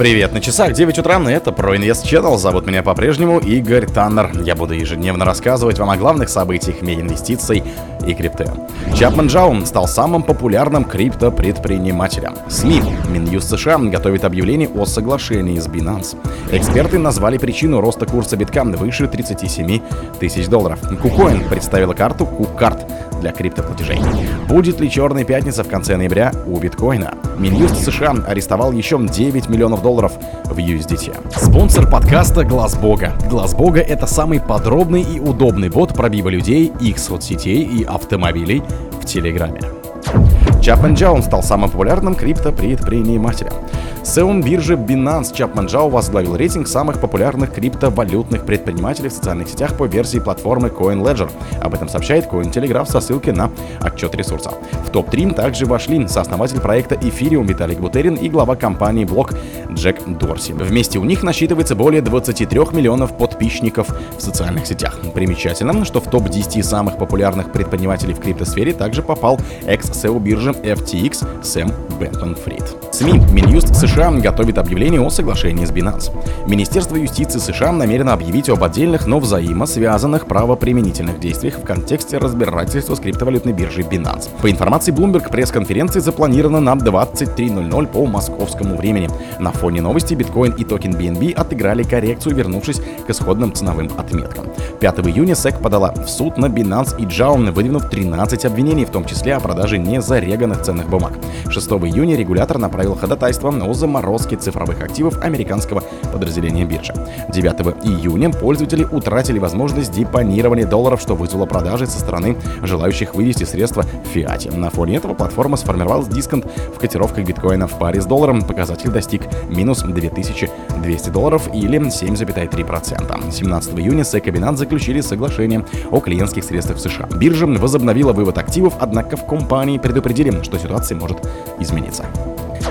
Привет, на часах 9 утра, это ProInvest Channel, зовут меня по-прежнему Игорь Таннер. Я буду ежедневно рассказывать вам о главных событиях в мире инвестиций и крипты. Чапман Джаун стал самым популярным криптопредпринимателем. СМИ Минюст США готовит объявление о соглашении с Binance. Эксперты назвали причину роста курса битка выше 37 тысяч долларов. Кукоин представила карту Куккарт для криптоплатежей. Будет ли черная пятница в конце ноября у биткоина? Минюст США арестовал еще 9 миллионов долларов в USDT. Спонсор подкаста Глаз Бога. Глаз Бога это самый подробный и удобный бот пробива людей, их соцсетей и автомобилей в Телеграме. Чапман Джаун стал самым популярным криптопредпринимателем. SEO биржи Binance Чапман Джао возглавил рейтинг самых популярных криптовалютных предпринимателей в социальных сетях по версии платформы CoinLedger. Об этом сообщает CoinTelegraph со ссылкой на отчет ресурса. В топ-3 также вошли сооснователь проекта Ethereum Виталик Бутерин и глава компании Block Джек Дорси. Вместе у них насчитывается более 23 миллионов подписчиков в социальных сетях. Примечательно, что в топ-10 самых популярных предпринимателей в криптосфере также попал экс-CEO биржи FTX Сэм Бэнкман-Фрид. СМИ Минюст США готовит объявление о соглашении с Binance. Министерство юстиции США намерено объявить об отдельных, но взаимосвязанных правоприменительных действиях в контексте разбирательства с криптовалютной биржей Binance. По информации Bloomberg, пресс-конференция запланирована на 23.00 по московскому времени. На фоне новости биткоин и токен BNB отыграли коррекцию, вернувшись к исходным ценовым отметкам. 5 июня SEC подала в суд на Binance и Jaun, выдвинув 13 обвинений, в том числе о продаже незареганных ценных бумаг. 6 июня регулятор направил направил ходатайство о заморозке цифровых активов американского подразделения биржи. 9 июня пользователи утратили возможность депонирования долларов, что вызвало продажи со стороны желающих вывести средства в фиате. На фоне этого платформа сформировала дисконт в котировках биткоина в паре с долларом. Показатель достиг минус 2200 долларов или 7,3%. 17 июня SEC и Binance заключили соглашение о клиентских средствах в США. Биржа возобновила вывод активов, однако в компании предупредили, что ситуация может измениться.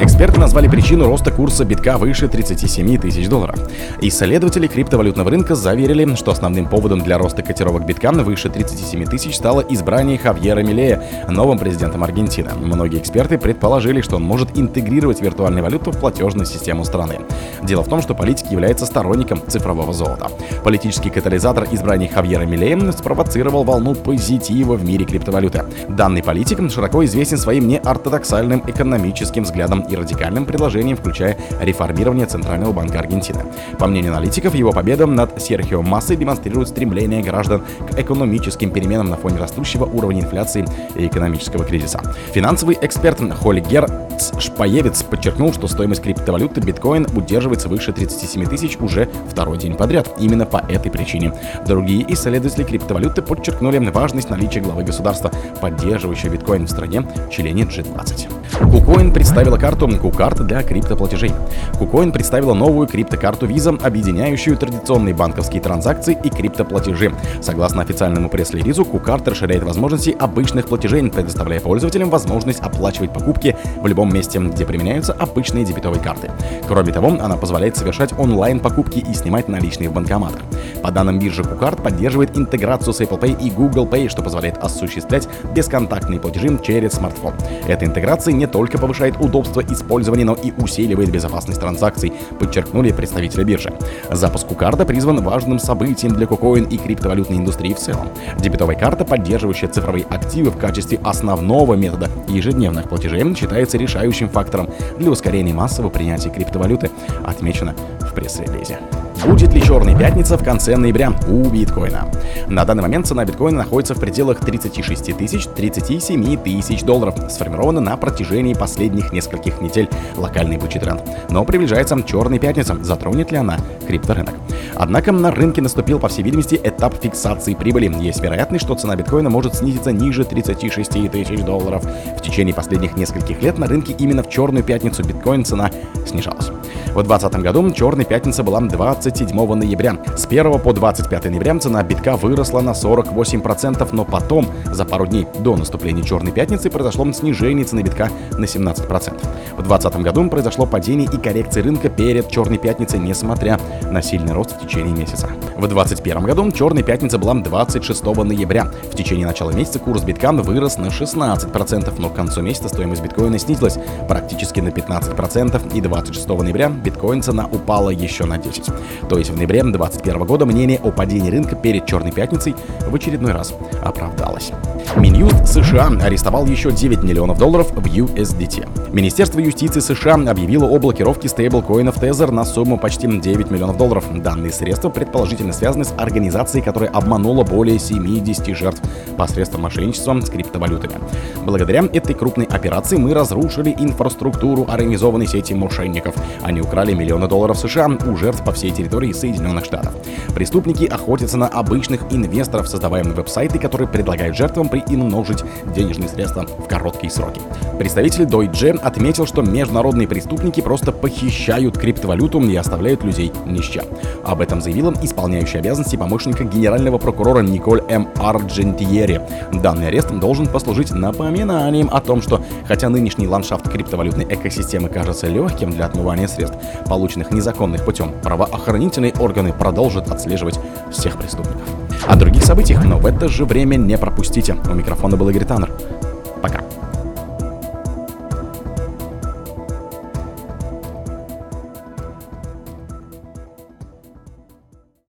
Эксперты назвали причину роста курса битка выше 37 тысяч долларов. Исследователи криптовалютного рынка заверили, что основным поводом для роста котировок битка выше 37 тысяч стало избрание Хавьера Милея новым президентом Аргентины. Многие эксперты предположили, что он может интегрировать виртуальную валюту в платежную систему страны. Дело в том, что политик является сторонником цифрового золота. Политический катализатор избрания Хавьера Милея спровоцировал волну позитива в мире криптовалюты. Данный политик широко известен своим неортодоксальным экономическим взглядом и радикальным предложением, включая реформирование Центрального банка Аргентины. По мнению аналитиков, его победа над Серхио Массой демонстрирует стремление граждан к экономическим переменам на фоне растущего уровня инфляции и экономического кризиса. Финансовый эксперт Холигер Шпаевец подчеркнул, что стоимость криптовалюты биткоин удерживается выше 37 тысяч уже второй день подряд. Именно по этой причине. Другие исследователи криптовалюты подчеркнули важность наличия главы государства, поддерживающего биткоин в стране, члене G20. KuCoin представила карту KuCard для криптоплатежей. KuCoin представила новую криптокарту Visa, объединяющую традиционные банковские транзакции и криптоплатежи. Согласно официальному пресс-релизу, KuCard расширяет возможности обычных платежей, предоставляя пользователям возможность оплачивать покупки в любом месте, где применяются обычные дебетовые карты. Кроме того, она позволяет совершать онлайн-покупки и снимать наличные в банкоматах. По данным биржи KuCard поддерживает интеграцию с Apple Pay и Google Pay, что позволяет осуществлять бесконтактные платежи через смартфон. Эта интеграция не только повышает удобство использования, но и усиливает безопасность транзакций, подчеркнули представители биржи. Запуск карта призван важным событием для кукоин и криптовалютной индустрии в целом. Дебетовая карта, поддерживающая цифровые активы в качестве основного метода ежедневных платежей, считается решающим фактором для ускорения массового принятия криптовалюты, отмечено в пресс-релизе. Будет ли черная пятница в конце ноября у биткоина? На данный момент цена биткоина находится в пределах 36 тысяч 37 тысяч долларов, сформирована на протяжении последних нескольких недель локальный бычий тренд. Но приближается черная пятница, затронет ли она крипторынок? Однако на рынке наступил, по всей видимости, этап фиксации прибыли. Есть вероятность, что цена биткоина может снизиться ниже 36 тысяч долларов. В течение последних нескольких лет на рынке именно в черную пятницу биткоин цена снижалась. В 2020 году черная пятница была 27 ноября. С 1 по 25 ноября цена битка выросла на 48%, но потом, за пару дней до наступления черной пятницы, произошло снижение цены битка на 17%. В 2020 году произошло падение и коррекция рынка перед черной пятницей, несмотря на сильный рост в течение месяца. В 2021 году черная пятница была 26 ноября. В течение начала месяца курс битка вырос на 16%, но к концу месяца стоимость биткоина снизилась практически на 15% и 26 ноября биткоин цена упала еще на 10. То есть в ноябре 2021 года мнение о падении рынка перед Черной пятницей в очередной раз оправдалось. Минюст США арестовал еще 9 миллионов долларов в USDT. Министерство юстиции США объявило о блокировке стейблкоинов Tether на сумму почти 9 миллионов долларов. Данные средства предположительно связаны с организацией, которая обманула более 70 жертв посредством мошенничества с криптовалютами. Благодаря этой крупной операции мы разрушили инфраструктуру организованной сети мошенников. Они украли миллионы долларов США у жертв по всей территории Соединенных Штатов. Преступники охотятся на обычных инвесторов, создавая веб-сайты, которые предлагают жертвам приумножить денежные средства в короткие сроки. Представитель Deutsche отметил, что международные преступники просто похищают криптовалюту и оставляют людей ни. Об этом заявила исполняющая обязанности помощника генерального прокурора Николь М. Арджентьери. Данный арест должен послужить напоминанием о том, что хотя нынешний ландшафт криптовалютной экосистемы кажется легким для отмывания средств, полученных незаконных путем, правоохранительные органы продолжат отслеживать всех преступников. О других событиях, но в это же время не пропустите. У микрофона был Игорь Таннер.